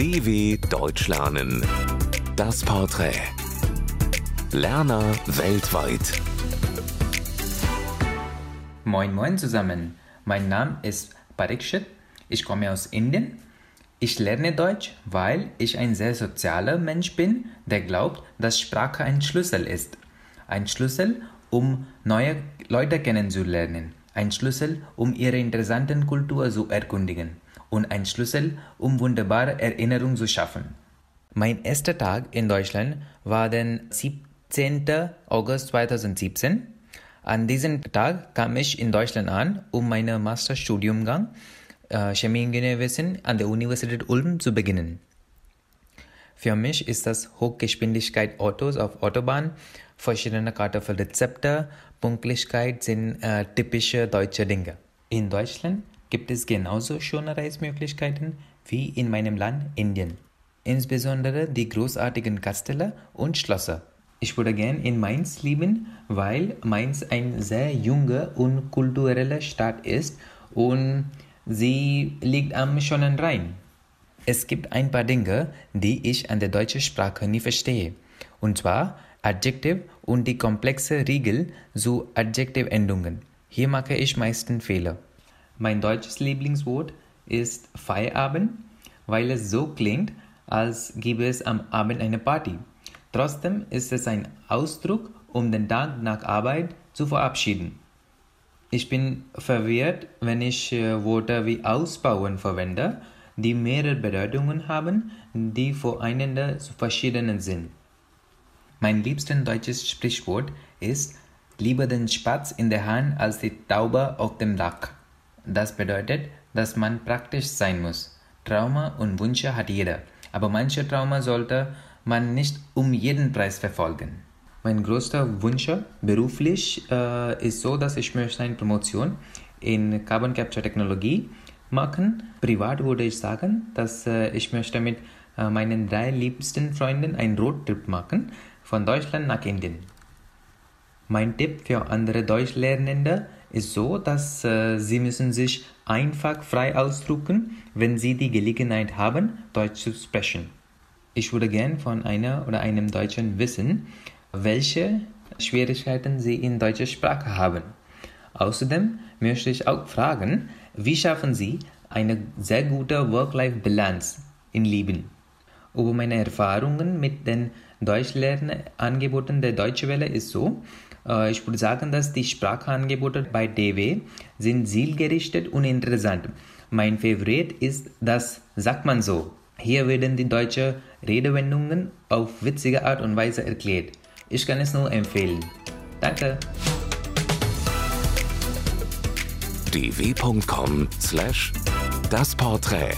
DW Deutsch lernen. Das Porträt. Lerner weltweit. Moin Moin zusammen. Mein Name ist Parikshit. Ich komme aus Indien. Ich lerne Deutsch, weil ich ein sehr sozialer Mensch bin, der glaubt, dass Sprache ein Schlüssel ist. Ein Schlüssel, um neue Leute kennenzulernen. Ein Schlüssel, um ihre interessanten Kultur zu erkundigen. Und ein Schlüssel, um wunderbare Erinnerungen zu schaffen. Mein erster Tag in Deutschland war der 17. August 2017. An diesem Tag kam ich in Deutschland an, um meinen Masterstudiumgang äh, Chemieingenieurwesen an der Universität Ulm zu beginnen. Für mich ist das Hochgeschwindigkeit Autos auf Autobahn, verschiedene Kartoffelrezepte, Punktlichkeit sind äh, typische deutsche Dinge. In Deutschland gibt es genauso schöne Reismöglichkeiten wie in meinem Land Indien. Insbesondere die großartigen Kastelle und Schlösser. Ich würde gern in Mainz leben, weil Mainz eine sehr junge und kulturelle Stadt ist und sie liegt am schönen Rhein. Es gibt ein paar Dinge, die ich an der deutschen Sprache nie verstehe. Und zwar Adjektiv und die komplexe Regel zu Adjektivendungen. Hier mache ich meistens Fehler. Mein deutsches Lieblingswort ist Feierabend, weil es so klingt, als gäbe es am Abend eine Party. Trotzdem ist es ein Ausdruck, um den Tag nach Arbeit zu verabschieden. Ich bin verwirrt, wenn ich äh, Worte wie ausbauen verwende, die mehrere Bedeutungen haben, die voreinander zu verschiedenen sind. Mein liebstes deutsches Sprichwort ist lieber den Spatz in der Hand als die Taube auf dem Dach. Das bedeutet, dass man praktisch sein muss. Trauma und Wünsche hat jeder, aber manche Trauma sollte man nicht um jeden Preis verfolgen. Mein größter Wunsch beruflich äh, ist so, dass ich möchte eine Promotion in Carbon Capture Technologie machen. Privat würde ich sagen, dass äh, ich möchte mit äh, meinen drei liebsten Freunden einen Roadtrip machen von Deutschland nach Indien. Mein Tipp für andere Deutschlernende ist so, dass äh, sie müssen sich einfach frei ausdrücken, wenn sie die Gelegenheit haben, Deutsch zu sprechen. Ich würde gern von einer oder einem Deutschen wissen, welche Schwierigkeiten sie in deutscher Sprache haben. Außerdem möchte ich auch fragen, wie schaffen Sie eine sehr gute Work-Life-Balance im Leben? Über meine Erfahrungen mit den Deutschlernangeboten der Deutsche Welle ist so, äh, ich würde sagen, dass die Sprachangebote bei DW sind zielgerichtet und interessant. Mein Favorit ist das Sagt man so. Hier werden die deutschen Redewendungen auf witzige Art und Weise erklärt. Ich kann es nur empfehlen. Danke. dw.com/das Porträt